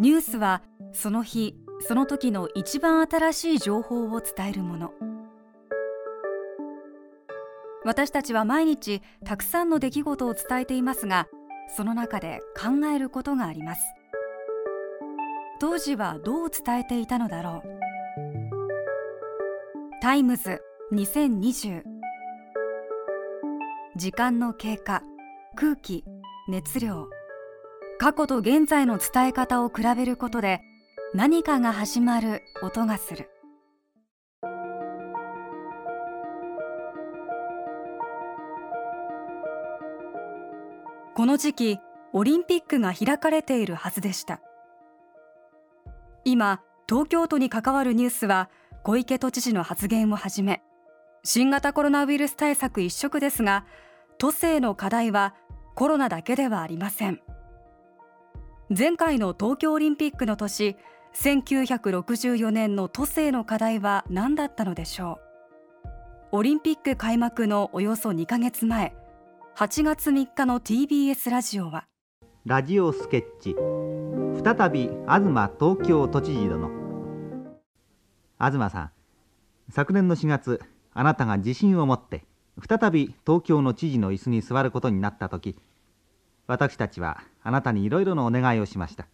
ニュースはその日その時の一番新しい情報を伝えるもの。私たちは毎日たくさんの出来事を伝えていますがその中で考えることがあります。当時はどう伝えていたのだろう。タイムズ2020時間の経過空気熱量。過去と現在の伝え方を比べることで何かが始まる音がする。この時期オリンピックが開かれているはずでした。今東京都に関わるニュースは小池都知事の発言をはじめ新型コロナウイルス対策一色ですが都政の課題はコロナだけではありません。前回の東京オリンピックの年1964年の都政の課題は何だったのでしょう？オリンピック開幕のおよそ2ヶ月前8月3日の TBS ラジオは？ラジオスケッチ。再び東東京都知事殿。東さん昨年の4月あなたが自信を持って再び東京の知事の椅子に座ることになった時私たちはあなたにいろいろなお願いをしました。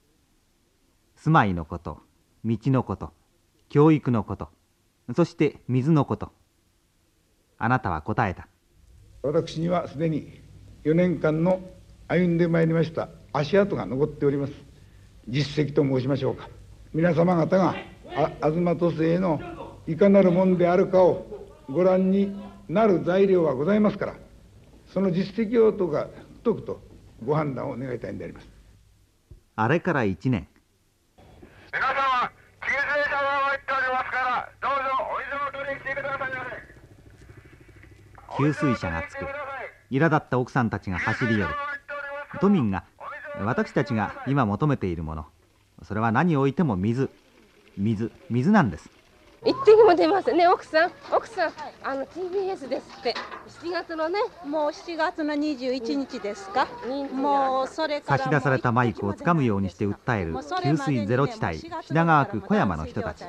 住まいのこと道のこと教育のことそして水のこと。あなたは答えた。私にはすでに4年間の歩んでまいりました足跡が残っております。実績と申しましょうか。皆様方が東都政のいかなるもんであるかをご覧になる材料はございますからその実績をとか解くとご判断を願いたいんであります。あれから1年。皆様救急車が参っておりますからどうぞお水を取りに来てくださいませ。給水車がつく。苛立った奥さんたちが走り寄る。都民が私たちが今求めているもの。それは何を置いても水。水水なんです一滴も出ますね奥さん。奥さんあの TBS ですって。7月のね。もう7月の21日ですか？もうそれ差し出されたマイクをつかむようにして訴える給水ゼロ地帯品川区小山の人たち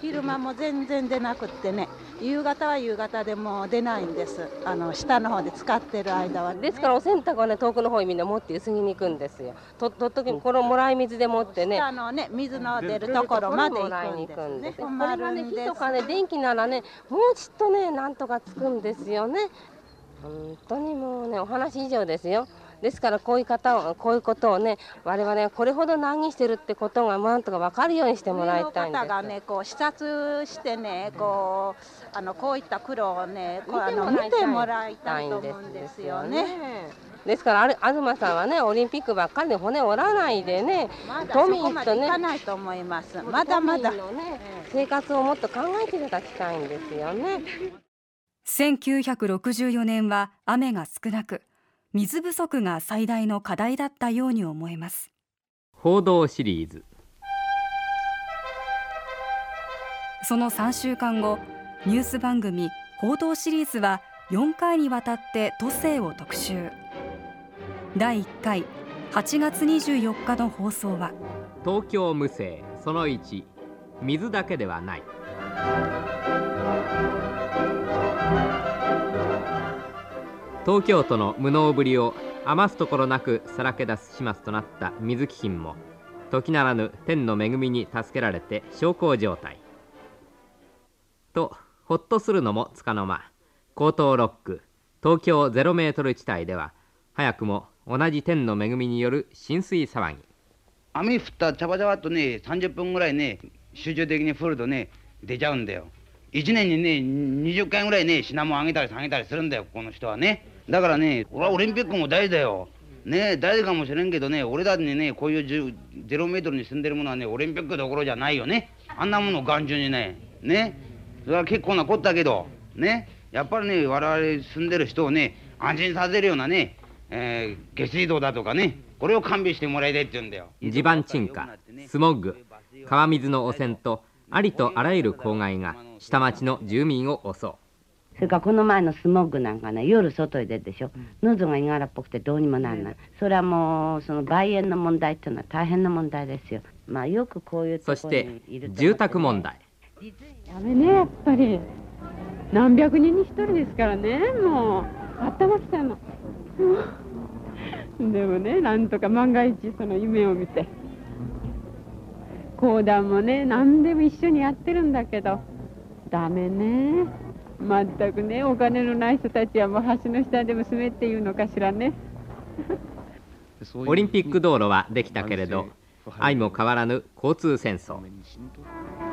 昼間も全然出なくってね。夕方は夕方でも出ないんです。あの下の方で使ってる間は、ね、ですからお洗濯はね遠くの方にみんな持って薄着に行くんですよ。ととっときこのもらい水でもってね。下のね水の出るところまで行くんですね。これがね火とかね電気ならねもうちっとねなんとかつくんですよね。本当にもうねお話以上ですよですからこういう方をこういうことをね我々はこれほど難儀してるってことがなんとか分かるようにしてもらいたいんです。方がねこう視察してねこうあのこういった苦労をねこうあの見てもらいたいと思うんですよね。ですからあれ東さんはねオリンピックばっかりで骨折らないでね、ま、都民とねないと思いますまだまだ、ね、生活をもっと考えていただきたいんですよね1964年は雨が少なく水不足が最大の課題だったように思えます。報道シリーズ。その3週間後ニュース番組報道シリーズは4回にわたって都政を特集。第1回8月24日の放送は。東京無声その1水だけではない東京都の無能ぶりを余すところなくさらけ出す始末となった水基金も時ならぬ天の恵みに助けられて小康状態とほっとするのもつかの間。江東ロック東京ゼロメートル地帯では早くも同じ天の恵みによる浸水騒ぎ。雨降った茶葉茶葉とね30分ぐらいね集中的に降るとね出ちゃうんだよ1年にね20回ぐらいね品物あげたり下げたりするんだよこの人はね。だからね俺はオリンピックも大事だよ。ね大事かもしれんけどね俺だってねこういうゼロメートルに住んでるものはねオリンピックどころじゃないよね。あんなものを眼中にね。ね。それは結構なこったけど。ね。やっぱりね我々住んでる人をね安心させるようなね、えー、下水道だとかねこれを完備してもらいたいって言うんだよ。地盤沈下スモッグ川水の汚染とありとあらゆる公害が下町の住民を襲うそれからこの前のスモッグなんかね夜外へ出るでしょ、喉がいがらっぽくてどうにもなんない、それはもうその梅炎の問題っていうのは大変な問題ですよまあよくこういうところにいるそして住宅問題やめねやっぱり何百人に一人ですからねもう頭きたのでもねなんとか万が一その夢を見て講談もね何でも一緒にやってるんだけどダメね全くねお金のない人たちはもう橋の下でも住めっていうのかしらね。オリンピック道路はできたけれど相も変わらぬ交通戦争。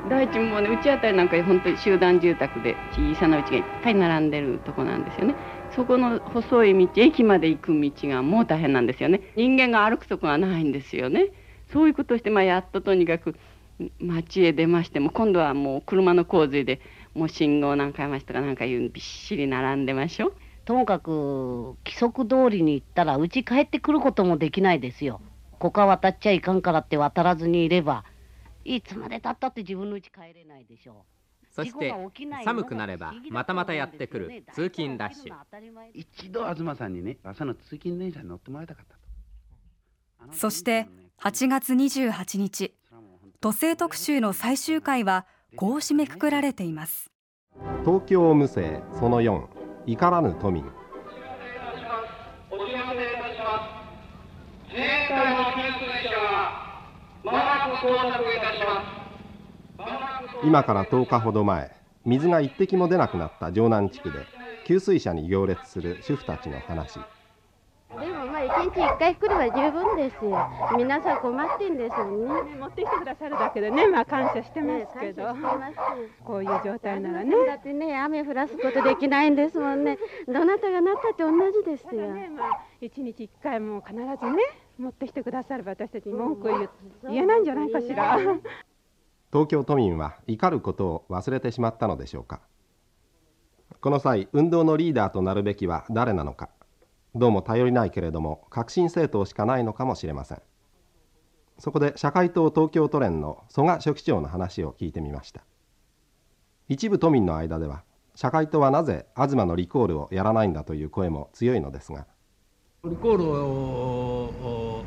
第一もねうちあたりなんか本当に集団住宅で小さな家がいっぱい並んでるとこなんですよね。そこの細い道駅まで行く道がもう大変なんですよね。人間が歩くとこがないんですよね。そういうことをして、まあ、やっととにかく町へ出ましても今度はもう車の洪水でもう信号何回ましとかなんかいうびっしり並んでましょともかく規則通りに行ったらうち帰ってくることもできないですよ。ここ渡っちゃいかんからって渡らずにいればいつまでたったって自分の家帰れないでしょう。そして寒くなればまたまたやってくる通勤ラッシュ。一度東さんにね朝の通勤電車に乗ってもらいたかったそして8月28日都政特集の最終回はこう締めくくられています。東京無政その4怒らぬ都民。お知らせいたします。自衛隊の給水車がまもなく到着いたします。今から10日ほど前水が一滴も出なくなった城南地区で給水車に行列する主婦たちの話一日一回来れば十分ですよ。皆さん困ってんですもんね。持ってきてくださるだけでね、まあ感謝してますけど。こういう状態ならね。だってね、雨降らすことできないんですもんね。どなたがなったって同じですよ。ね、まあ一日一回も必ずね、持ってきてくだされば私たちに文句を言言えないんじゃないかしら。東京都民は怒ることを忘れてしまったのでしょうか。この際、運動のリーダーとなるべきは誰なのか。どうも頼りないけれども革新政党しかないのかもしれません。そこで社会党東京都連の曽我書記長の話を聞いてみました。一部都民の間では社会党はなぜ東のリコールをやらないんだという声も強いのですが。リコールを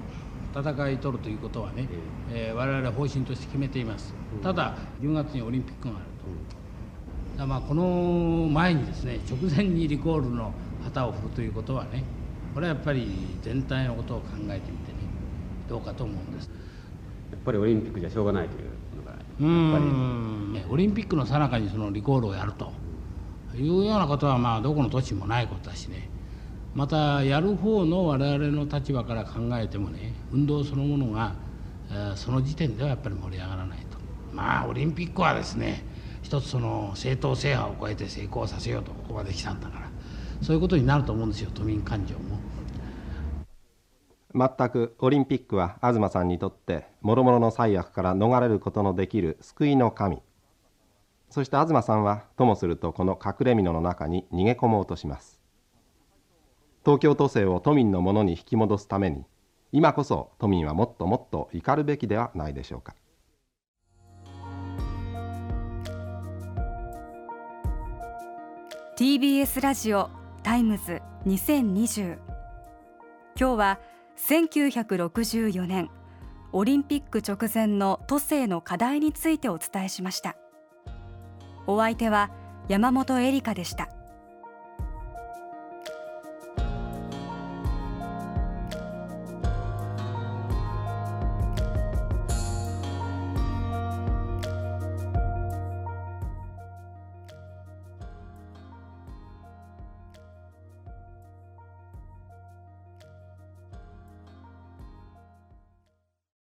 戦い取るということはね、えー、我々方針として決めています。ただ10月にオリンピックがあると、まあこの前にですね直前にリコールの旗を振るということはねこれはやっぱり全体のことを考えてみてねどうかと思うんです。やっぱりオリンピックじゃしょうがないというのがやっぱり。オリンピックのさなかにそのリコールをやるというようなことはまあどこの土地もないことだしね。またやる方の我々の立場から考えてもね運動そのものがその時点ではやっぱり盛り上がらないと。まあオリンピックはですね一つその正当制覇を超えて成功させようとここまで来たんだからそういうことになると思うんですよ都民感情も。全くオリンピックは東さんにとってもろもろの災悪から逃れることのできる救いの神。そして東さんはともするとこの隠れ蓑の中に逃げ込もうとします。東京都政を都民のものに引き戻すために今こそ都民はもっともっと怒るべきではないでしょうか。TBS ラジオタイムズ2020今日は1964年オリンピック直前の都政の課題についてお伝えしました。お相手は山本恵里香でした。